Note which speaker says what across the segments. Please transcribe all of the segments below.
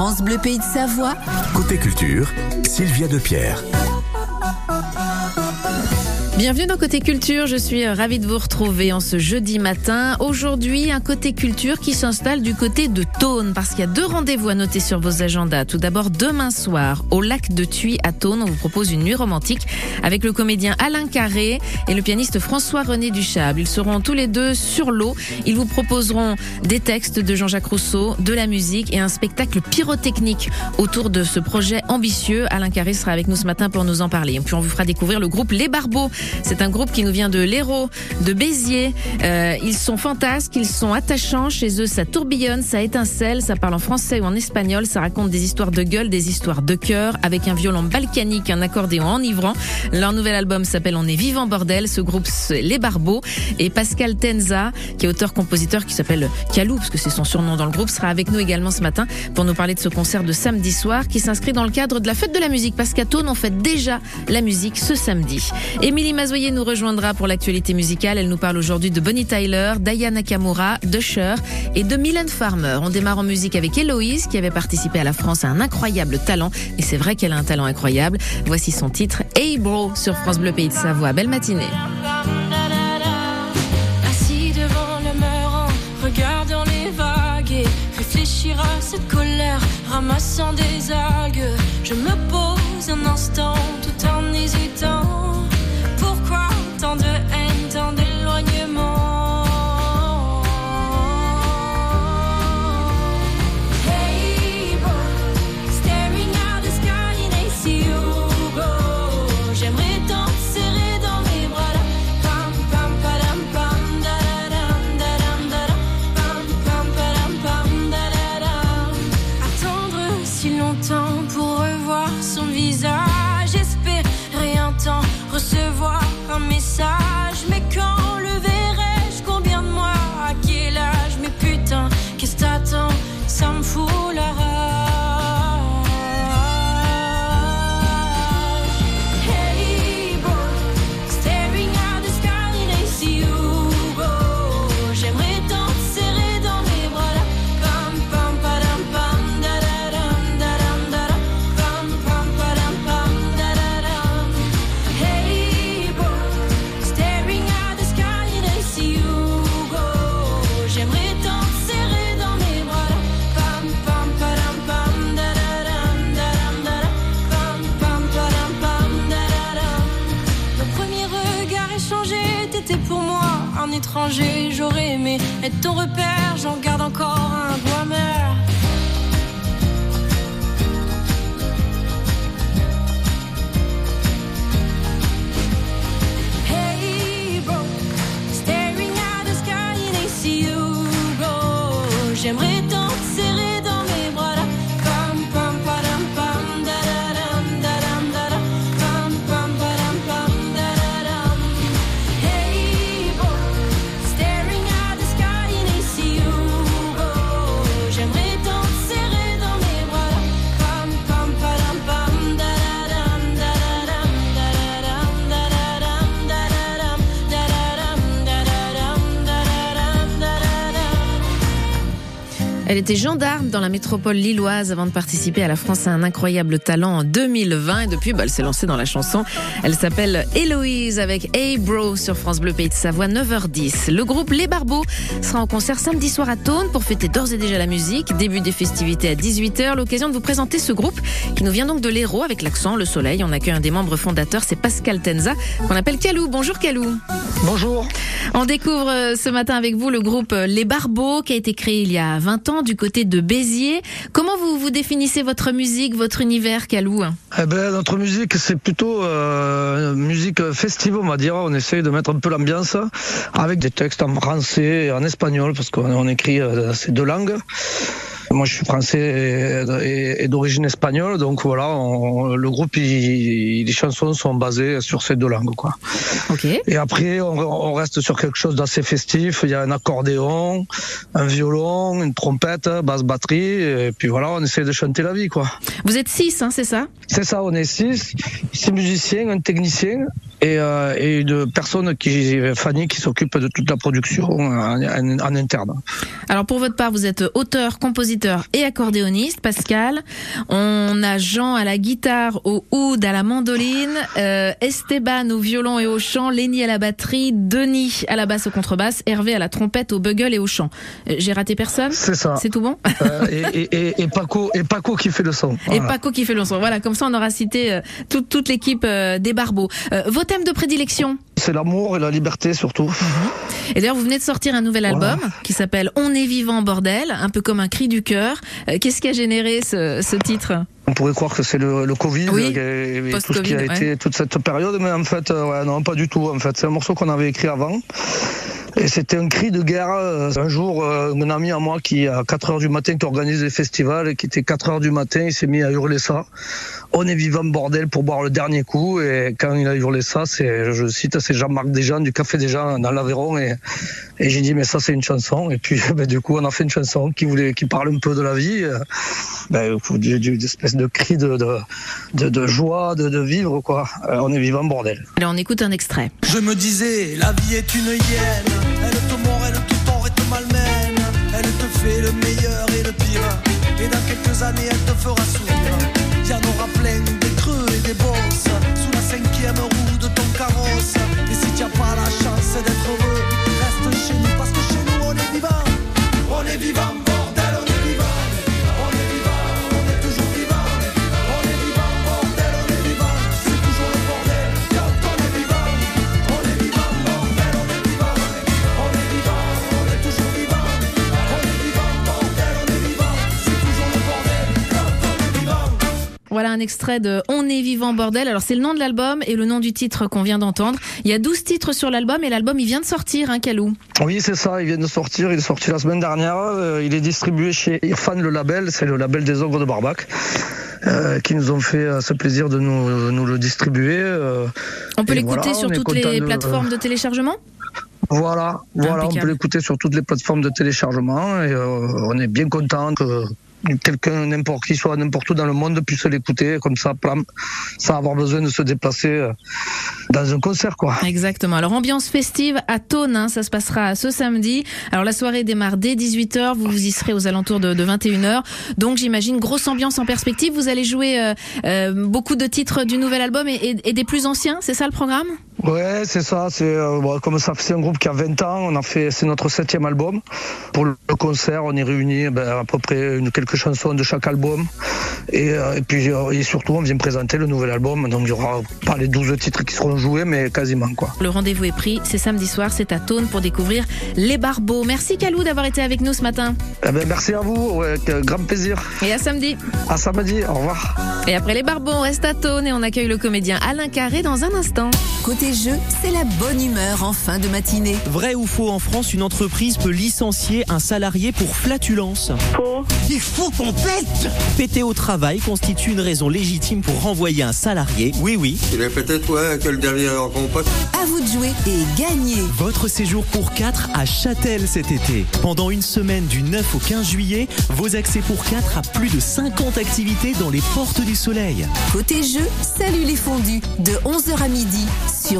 Speaker 1: France Bleu Pays de Savoie.
Speaker 2: Côté culture, Sylvia Depierre.
Speaker 3: Bienvenue dans Côté Culture, je suis euh, ravie de vous retrouver en ce jeudi matin. Aujourd'hui, un Côté Culture qui s'installe du côté de Thône, parce qu'il y a deux rendez-vous à noter sur vos agendas. Tout d'abord, demain soir, au lac de Thuy à Thône, on vous propose une nuit romantique avec le comédien Alain Carré et le pianiste François-René Duchable. Ils seront tous les deux sur l'eau. Ils vous proposeront des textes de Jean-Jacques Rousseau, de la musique et un spectacle pyrotechnique autour de ce projet ambitieux. Alain Carré sera avec nous ce matin pour nous en parler. Et puis on vous fera découvrir le groupe Les Barbeaux c'est un groupe qui nous vient de l'Hérault, de Béziers. Euh, ils sont fantasques, ils sont attachants. Chez eux, ça tourbillonne, ça étincelle, ça parle en français ou en espagnol. Ça raconte des histoires de gueule, des histoires de cœur, avec un violon balkanique, un accordéon enivrant. Leur nouvel album s'appelle On est vivant bordel. Ce groupe, c'est Les Barbeaux. Et Pascal Tenza, qui est auteur-compositeur, qui s'appelle Calou, parce que c'est son surnom dans le groupe, sera avec nous également ce matin pour nous parler de ce concert de samedi soir qui s'inscrit dans le cadre de la fête de la musique. Parce qu'à Thône, on fait déjà la musique ce samedi. Émilie Mazoyer nous rejoindra pour l'actualité musicale. Elle nous parle aujourd'hui de Bonnie Tyler, Diana Nakamura, de et de Mylène Farmer. On démarre en musique avec Héloïse qui avait participé à la France à un incroyable talent. Et c'est vrai qu'elle a un talent incroyable. Voici son titre Hey Bro sur France Bleu Pays de Savoie. Belle matinée.
Speaker 4: Assis devant le regardant les vagues cette colère, ramassant des algues. Je me pose un instant tout en hésitant de haine. J'aurais aimé être ton repère, j'en garde encore
Speaker 3: Elle était gendarme dans la métropole lilloise avant de participer à la France a un incroyable talent en 2020 et depuis bah, elle s'est lancée dans la chanson. Elle s'appelle Héloïse avec Hey Bro sur France Bleu Pays de Savoie 9h10. Le groupe Les Barbeaux sera en concert samedi soir à Thône pour fêter d'ores et déjà la musique. Début des festivités à 18h. L'occasion de vous présenter ce groupe qui nous vient donc de l'Hérault avec l'accent, le soleil. On accueille un des membres fondateurs, c'est Pascal Tenza qu'on appelle Calou. Bonjour Calou.
Speaker 5: Bonjour.
Speaker 3: On découvre euh, ce matin avec vous le groupe euh, Les Barbeaux qui a été créé il y a 20 ans du côté de Béziers. Comment vous vous définissez votre musique, votre univers, Calou
Speaker 5: Eh ben, notre musique, c'est plutôt euh, musique festive, on va dire. On essaye de mettre un peu l'ambiance avec des textes en français et en espagnol, parce qu'on on écrit euh, ces deux langues. Moi, je suis français et, et- et d'origine espagnole, donc voilà, on- le groupe, il- les chansons sont basées sur ces deux langues, quoi.
Speaker 3: Ok.
Speaker 5: Et après, on, on reste sur quelque chose d'assez festif. Il y a un accordéon, un violon, une trompette, basse batterie, et puis voilà, on essaie de chanter la vie, quoi.
Speaker 3: Vous êtes six, hein, c'est ça?
Speaker 5: C'est ça, on est six, six musiciens, un technicien, et, euh, et une personne qui, Fanny, qui s'occupe de toute la production en, en- en interne.
Speaker 3: Alors pour votre part, vous êtes auteur, compositeur et accordéoniste, Pascal. On a Jean à la guitare, au oud, à la mandoline, euh, Esteban au violon et au chant, Lenny à la batterie, Denis à la basse au contrebasse, Hervé à la trompette, au bugle et au chant. Euh, J'ai raté personne?
Speaker 5: C'est ça.
Speaker 3: C'est tout bon?
Speaker 5: Euh, et, et, et, et Paco, et Paco qui fait le son.
Speaker 3: Et. Paco qui fait le son. Voilà, comme ça on aura cité euh, toute, toute l'équipe des Barbeaux. Vos thèmes de prédilection
Speaker 5: C'est l'amour et la liberté surtout.
Speaker 3: Et d'ailleurs, vous venez de sortir un nouvel
Speaker 5: Voilà.
Speaker 3: album qui s'appelle On est vivant bordel, un peu comme un cri du cœur. Euh, Qu'est-ce qui a généré ce, ce titre?
Speaker 5: On pourrait croire que c'est le, le Covid
Speaker 3: Oui,
Speaker 5: et, tout ce qui a
Speaker 3: ouais.
Speaker 5: été toute cette période, mais en fait, euh, ouais, non, pas du tout. En fait, c'est un morceau qu'on avait écrit avant. Et c'était un cri de guerre. Euh, Un jour, euh, un ami à moi qui, à 4 heures du matin, qui organise des festivals, et qui était 4 heures du matin, il s'est mis à hurler ça. On est vivant bordel pour boire le dernier coup. Et quand il a hurlé ça, c'est, je cite, c'est Jean-Marc Desjans du Café Desjans dans l'Aveyron. Et, et j'ai dit, mais ça, c'est une chanson. Et puis, ben, du coup, on a fait une chanson qui voulait, qui parle un peu de la vie. euh, ben, d'une espèce de cri de, de, de, de joie, de, de vivre, quoi. Euh, on est vivant bordel.
Speaker 3: Là, on écoute un extrait.
Speaker 1: Je me disais, la vie est une hyène.
Speaker 3: Un extrait de On est vivant bordel. Alors c'est le nom de l'album et le nom du titre qu'on vient d'entendre. Il y a 12 titres sur l'album et l'album il vient de sortir, hein, Calou.
Speaker 5: Oui, c'est ça, il vient de sortir, il est sorti la semaine dernière, euh, il est distribué chez Irfan le label, c'est le label des œuvres de Barbac, euh, qui nous ont fait euh, ce plaisir de nous, nous le distribuer. euh,
Speaker 3: On peut l'écouter
Speaker 5: voilà,
Speaker 3: sur toutes les
Speaker 5: de-
Speaker 3: plateformes de téléchargement?
Speaker 5: Voilà, voilà, on peut l'écouter sur toutes les plateformes de téléchargement et euh, on est bien content que quelqu'un, n'importe qui soit n'importe où dans le monde puisse l'écouter comme ça, plam, sans avoir besoin de se déplacer euh, dans un concert, quoi.
Speaker 3: Exactement. Alors ambiance festive à Thônes, hein, ça se passera ce samedi. Alors la soirée démarre dès 18h, vous vous y serez aux alentours de, de 21h. Donc j'imagine grosse ambiance en perspective. Vous allez jouer euh, euh, beaucoup de titres du nouvel album et des plus anciens, c'est ça le programme?
Speaker 5: Ouais, c'est ça. C'est euh, bon, comme ça, c'est un groupe qui a 20 ans. On a fait, c'est notre septième album. Pour le concert, on est réunis ben, à peu près une, quelques chansons de chaque album. Et, euh, et puis euh, et surtout, on vient présenter le nouvel album. Donc il y aura pas les 12 titres qui seront joués, mais quasiment quoi.
Speaker 3: Le rendez-vous est pris, c'est samedi soir, c'est à Thônes pour découvrir les Barbeaux. Merci Calou d'avoir été avec nous ce matin.
Speaker 5: Eh ben, merci à vous. Ouais, grand plaisir.
Speaker 3: Et à samedi.
Speaker 5: À samedi. Au revoir.
Speaker 3: Et après les Barbeaux, on reste à Thônes et on accueille le comédien Alain Carré dans un instant.
Speaker 6: Côté jeu, c'est la bonne humeur en fin de matinée.
Speaker 7: Vrai ou faux en France, une entreprise peut licencier un salarié pour flatulence.
Speaker 1: Il faut qu'on pète
Speaker 7: Péter au travail constitue une raison légitime pour renvoyer un salarié. Oui, oui.
Speaker 8: Il est peut-être ouais, que le dernier en compote.
Speaker 6: À vous de jouer et gagner.
Speaker 7: Votre séjour pour 4 à Châtel cet été. Pendant une semaine du 9 au 15 juillet, vos accès pour 4 à plus de 50 activités dans les portes du soleil.
Speaker 6: Côté jeu, salut les fondus de 11h à midi sur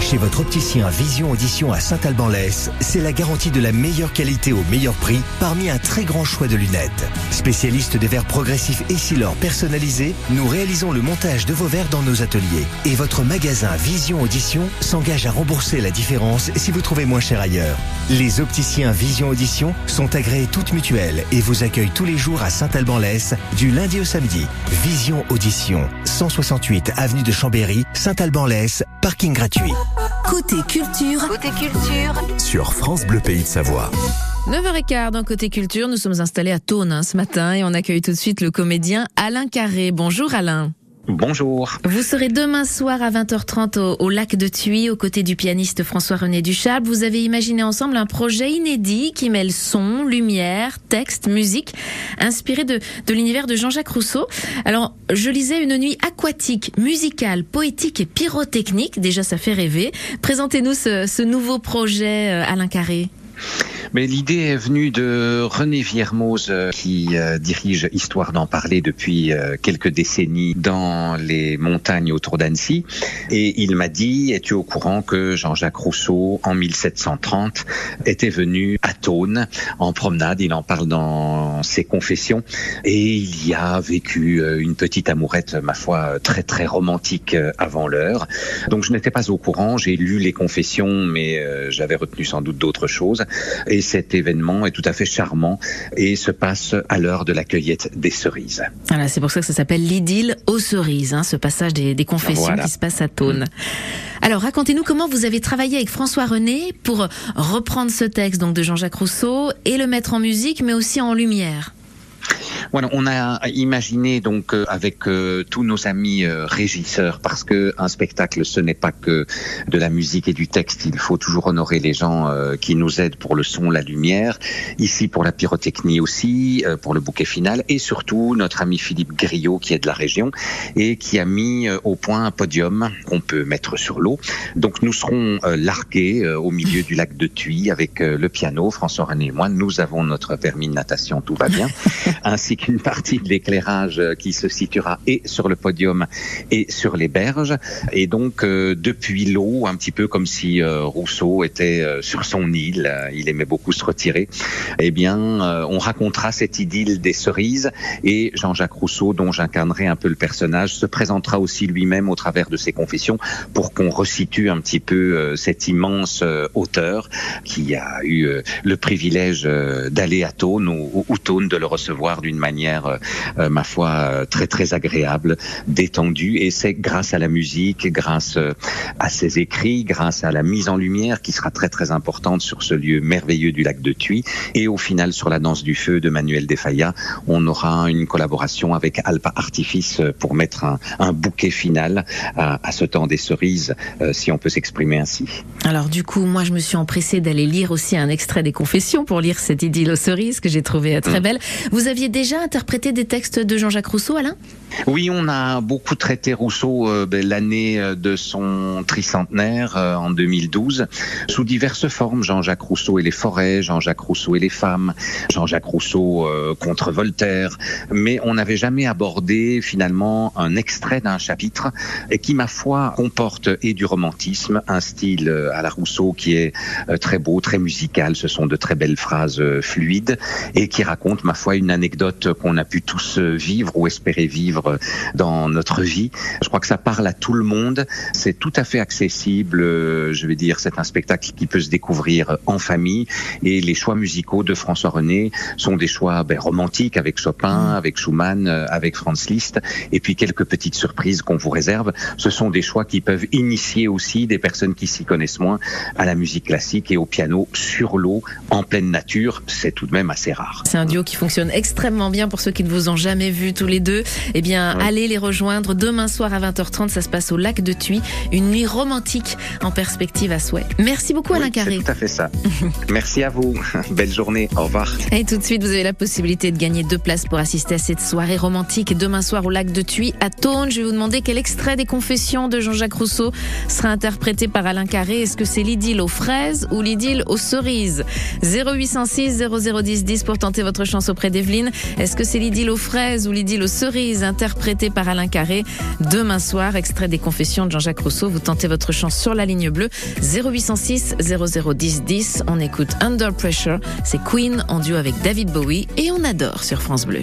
Speaker 2: Chez votre opticien Vision Audition à Saint-Alban-Lès, c'est la garantie de la meilleure qualité au meilleur prix parmi un très grand choix de lunettes. Spécialiste des verres progressifs Essilor personnalisés, nous réalisons le montage de vos verres dans nos ateliers. Et votre magasin Vision Audition s'engage à rembourser la différence si vous trouvez moins cher ailleurs. Les opticiens Vision Audition sont agréés toutes mutuelles et vous accueillent tous les jours à Saint-Alban-Lès du lundi au samedi. Vision Audition, 168 avenue de Chambéry, Saint-Alban-Lès, parking gratuit.
Speaker 6: Côté culture, côté culture,
Speaker 2: Sur France Bleu Pays de Savoie.
Speaker 3: 9h15 dans Côté Culture, nous sommes installés à Thônes hein, ce matin et on accueille tout de suite le comédien Alain Carré. Bonjour Alain.
Speaker 9: Bonjour.
Speaker 3: Vous serez demain soir à 20h30 au, au lac de Thuy aux côtés du pianiste François-René Duchâble. Vous avez imaginé ensemble un projet inédit qui mêle son, lumière, texte, musique, inspiré de, de l'univers de Jean-Jacques Rousseau. Alors, je lisais une nuit aquatique, musicale, poétique et pyrotechnique. Déjà, ça fait rêver. Présentez-nous ce, ce nouveau projet, euh, Alain Carré.
Speaker 9: Mais l'idée est venue de René Viermoz euh, qui euh, dirige Histoire d'en parler depuis euh, quelques décennies dans les montagnes autour d'Annecy. Et il m'a dit, es-tu au courant que Jean-Jacques Rousseau, en 1730, était venu à Thônes en promenade, il en parle dans ses confessions, et il y a vécu une petite amourette, ma foi, très très romantique avant l'heure. Donc je n'étais pas au courant, j'ai lu les confessions, mais j'avais retenu sans doute d'autres choses. Cet événement est tout à fait charmant et se passe à l'heure de la cueillette des cerises.
Speaker 3: Voilà, c'est pour ça que ça s'appelle l'idylle aux cerises, hein, ce passage des, des confessions
Speaker 9: Voilà.
Speaker 3: qui se passe à Thônes. Alors, racontez-nous comment vous avez travaillé avec François René pour reprendre ce texte donc de Jean-Jacques Rousseau et le mettre en musique, mais aussi en lumière.
Speaker 9: Voilà, on a imaginé donc euh, avec euh, tous nos amis euh, régisseurs, parce que un spectacle, ce n'est pas que de la musique et du texte. Il faut toujours honorer les gens euh, qui nous aident pour le son, la lumière. Ici pour la pyrotechnie aussi, euh, pour le bouquet final, et surtout notre ami Philippe Griot qui est de la région et qui a mis au point un podium qu'on peut mettre sur l'eau. Donc nous serons euh, largués euh, au milieu du lac de Thuy avec euh, le piano. François René et moi, nous avons notre permis de natation, tout va bien ainsi qu'une partie de l'éclairage euh, qui se situera et sur le podium et sur les berges. Et donc, euh, depuis l'eau, un petit peu comme si euh, Rousseau était euh, sur son île, euh, il aimait beaucoup se retirer, eh bien, euh, on racontera cette idylle des cerises et Jean-Jacques Rousseau, dont j'incarnerai un peu le personnage, se présentera aussi lui-même au travers de ses confessions pour qu'on resitue un petit peu cet immense auteur qui a eu le privilège d'aller à Thônes ou, ou Thônes de le recevoir d'une manière, euh, euh, ma foi, euh, très très agréable, détendue. Et c'est grâce à la musique, grâce à ses écrits, grâce à la mise en lumière qui sera très très importante sur ce lieu merveilleux du lac de Thuy. Et au final, sur la danse du feu de Manuel Defaya, on aura une collaboration avec Alpa Artifice pour mettre un, un bouquet final à, à ce temps des cerises, euh, si on peut s'exprimer ainsi.
Speaker 3: Alors du coup, moi je me suis empressée d'aller lire aussi un extrait des confessions pour lire cette idylle aux cerises que j'ai trouvée très belle. Vous aviez déjà interprété des textes de Jean-Jacques Rousseau, Alain?
Speaker 9: Oui, on a beaucoup traité Rousseau euh, ben, l'année euh, de son tricentenaire euh, en 2012 sous diverses formes. Jean-Jacques Rousseau et les forêts, Jean-Jacques Rousseau et les femmes, Jean-Jacques Rousseau contre Voltaire. Mais on n'avait jamais abordé finalement un extrait d'un chapitre et qui, ma foi, comporte et du romantisme, un style à la Rousseau qui est très beau, très musical. Ce sont de très belles phrases fluides et qui racontent, ma foi, une anecdote qu'on a pu tous euh, vivre ou espérer vivre euh, dans notre vie. Je crois que ça parle à tout le monde. C'est tout à fait accessible. euh, Je vais dire, c'est un spectacle qui peut se découvrir en famille. Et les choix musicaux de François René sont des choix ben, romantiques avec Chopin, avec Schumann, avec Franz Liszt. Et puis quelques petites surprises qu'on vous réserve. Ce sont des choix qui peuvent initier aussi des personnes qui s'y connaissent moins à la musique classique et au piano sur l'eau, en pleine nature. C'est tout de même assez rare.
Speaker 3: C'est un duo qui fonctionne extrêmement bien pour ceux qui ne vous ont jamais vus tous les deux. Eh bien,
Speaker 9: Ouais.
Speaker 3: allez les rejoindre demain soir à 20h30. Ça se passe au lac de Thuy. Une nuit romantique en perspective à souhait. Merci beaucoup, Alain
Speaker 9: Oui,
Speaker 3: Carré.
Speaker 9: C'est tout à fait ça. Merci à vous. Belle journée. Au revoir.
Speaker 3: Et tout de suite, vous avez la possibilité de gagner deux places pour assister à cette soirée romantique demain soir au lac de Thuy à Thônes. Je vais vous demander quel extrait des Confessions de Jean-Jacques Rousseau sera interprété par Alain Carré. Est-ce que c'est l'idylle aux fraises ou l'idylle aux cerises? 0806 0010 10 pour tenter votre chance auprès d'Evelyne. Est-ce que c'est l'idylle aux fraises ou l'idylle aux cerises interprété par Alain Carré demain soir Extrait des Confessions de Jean-Jacques Rousseau. Vous tentez votre chance sur la ligne bleue 0806 0010 10. On écoute Under Pressure. C'est Queen en duo avec David Bowie et on adore sur France Bleu.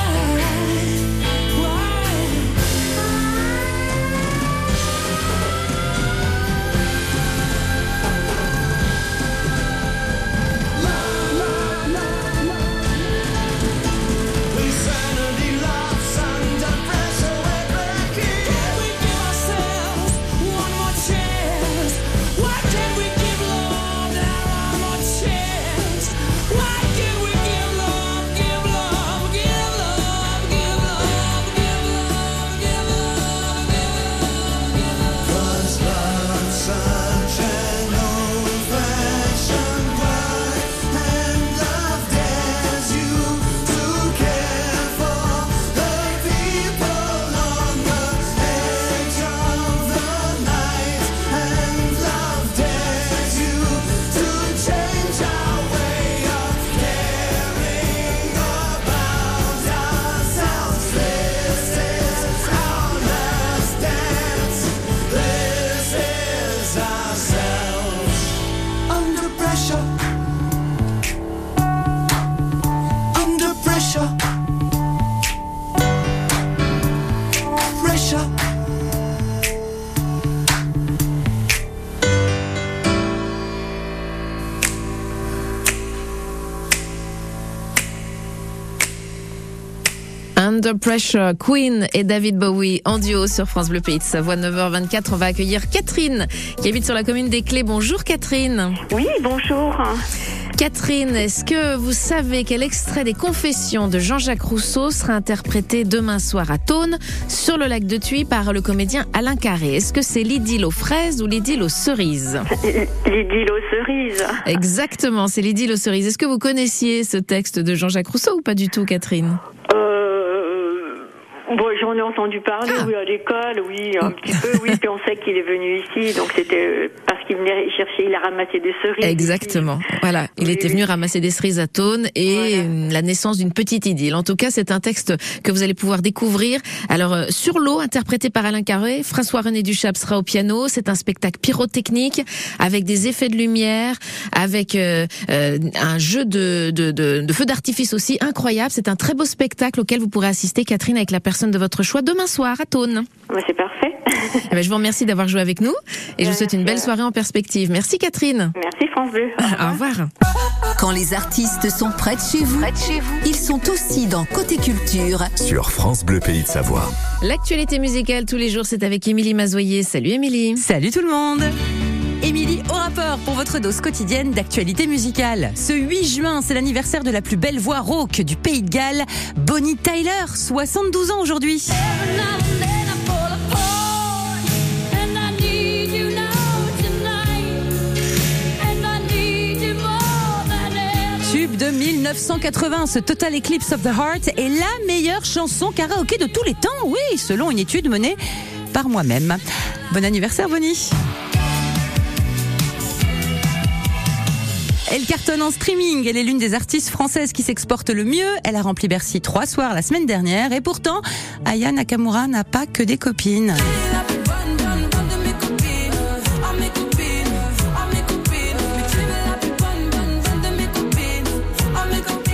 Speaker 1: Under Pressure,
Speaker 3: Queen et David Bowie en duo sur France Bleu Pays de Savoie 9h24. On va accueillir Catherine qui habite sur la commune des Clés. Bonjour Catherine.
Speaker 10: Oui, bonjour.
Speaker 3: Catherine, est-ce que vous savez quel extrait des Confessions de Jean-Jacques Rousseau sera interprété demain soir à Thônes sur le lac de Thuy par le comédien Alain Carré? Est-ce que c'est l'idylle aux fraises ou l'idylle aux cerises?
Speaker 10: L'idylle aux cerises.
Speaker 3: Exactement, c'est l'idylle aux cerises. Est-ce que vous connaissiez ce texte de Jean-Jacques Rousseau ou pas du tout Catherine?
Speaker 10: Euh, j'en ai entendu parler,
Speaker 3: Ah.
Speaker 10: oui, à l'école, oui, un petit peu, oui. Puis on sait qu'il est venu ici, donc c'était euh, parce qu'il venait chercher, il a ramassé des cerises.
Speaker 3: Exactement. Voilà, il
Speaker 10: Oui,
Speaker 3: était
Speaker 10: oui.
Speaker 3: venu ramasser des cerises à Thônes et euh, la naissance d'une petite idylle. En tout cas, c'est un texte que vous allez pouvoir découvrir. Alors, euh, sur l'eau, interprété par Alain Carré, François-René Duchap sera au piano. C'est un spectacle pyrotechnique avec des effets de lumière, avec euh, euh, un jeu de, de, de, de feux d'artifice aussi incroyable. C'est un très beau spectacle auquel vous pourrez assister, Catherine, avec la personne de votre choix demain soir à Thônes.
Speaker 10: Ouais, c'est parfait.
Speaker 3: Eh ben, je vous remercie d'avoir joué avec nous et je vous souhaite une belle soirée en perspective. Merci Catherine.
Speaker 10: Merci France Bleu.
Speaker 3: Au revoir.
Speaker 6: Quand les artistes sont près de chez vous, ils sont aussi dans Côté Culture.
Speaker 2: Sur France Bleu Pays de Savoie.
Speaker 3: L'actualité musicale tous les jours, c'est avec Émilie Mazoyer. Salut Émilie.
Speaker 11: Salut tout le monde Émilie au rapport pour votre dose quotidienne d'actualité musicale. Ce 8 juin, c'est l'anniversaire de la plus belle voix rauque du pays de Galles, Bonnie Tyler, 72 ans aujourd'hui. De 1980, ce Total Eclipse of the Heart est la meilleure chanson karaoké de tous les temps, oui, selon une étude menée par moi-même. Bon anniversaire Bonnie Elle cartonne en streaming. Elle est l'une des artistes françaises qui s'exporte le mieux. Elle a rempli Bercy trois soirs la semaine dernière. Et pourtant, Aya Nakamura n'a pas que des copines.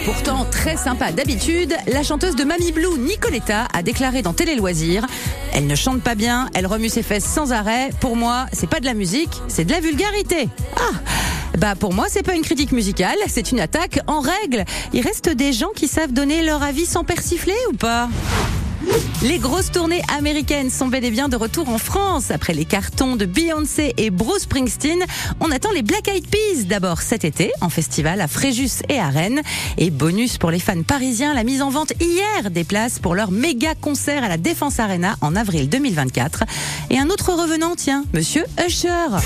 Speaker 11: Pourtant très sympa d'habitude, la chanteuse de Mamie Blue, Nicoletta, a déclaré dans Télé Loisirs Elle ne chante pas bien, elle remue ses fesses sans arrêt. Pour moi, c'est pas de la musique, c'est de la vulgarité. Ah bah pour moi, c'est pas une critique musicale, c'est une attaque en règle. Il reste des gens qui savent donner leur avis sans persifler ou pas? Les grosses tournées américaines sont bel et bien de retour en France. Après les cartons de Beyoncé et Bruce Springsteen, on attend les Black Eyed Peas d'abord cet été en festival à Fréjus et à Rennes. Et bonus pour les fans parisiens, la mise en vente hier des places pour leur méga concert à la Défense Arena en avril 2024. Et un autre revenant, tiens, Monsieur Usher.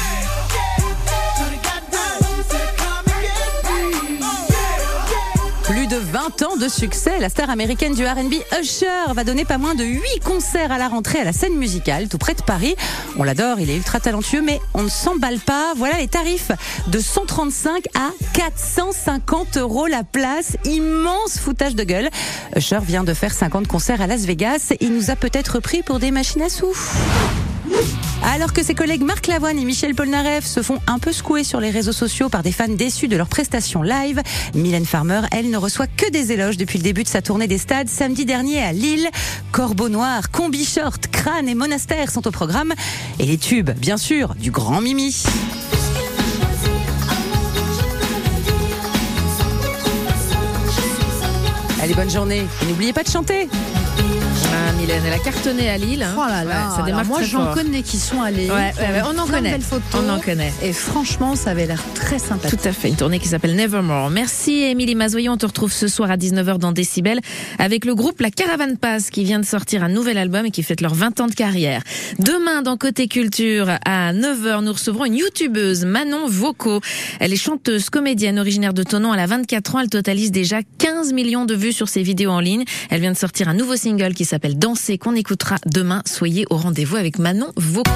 Speaker 11: De 20 20 ans de succès. La star américaine du R&B Usher va donner pas moins de 8 concerts à la rentrée à la scène musicale, tout près de Paris. On l'adore, il est ultra talentueux, mais on ne s'emballe pas. Voilà les tarifs de 135 à 450 euros la place. Immense foutage de gueule. Usher vient de faire 50 concerts à Las Vegas. Il nous a peut-être pris pour des machines à sous. Alors que ses collègues Marc Lavoine et Michel Polnareff se font un peu secouer sur les réseaux sociaux par des fans déçus de leurs prestations live, Mylène Farmer, elle, ne reçoit que des éloges depuis le début de sa tournée des stades samedi dernier à Lille. Corbeau Noir, Combi Short, Crâne et Monastère sont au programme. Et les tubes, bien sûr, du grand Mimi. Allez, bonne journée. N'oubliez pas de chanter.
Speaker 3: Ah, Mylène, elle a cartonné à Lille. hein.
Speaker 12: Oh là là,
Speaker 3: Ouais, ça démarre
Speaker 12: moi j'en connais qui sont allés.
Speaker 3: Ouais, ouais, on en connaît.
Speaker 12: photos.
Speaker 3: On en connaît.
Speaker 12: Et franchement, ça avait l'air très sympathique.
Speaker 3: Tout à fait, une tournée qui s'appelle Nevermore. Merci Émilie Mazoyon, on te retrouve ce soir à 19h dans Décibel avec le groupe La Caravane Passe qui vient de sortir un nouvel album et qui fête leurs 20 ans de carrière. Demain dans Côté Culture à 9h, nous recevrons une youtubeuse, Manon Voco. Elle est chanteuse, comédienne originaire de Tonon, elle a 24 ans, elle totalise déjà 15 millions de vues sur ses vidéos en ligne. Elle vient de sortir un nouveau single qui s'appelle Danser qu'on écoutera demain. Soyez au rendez-vous avec Manon Voco.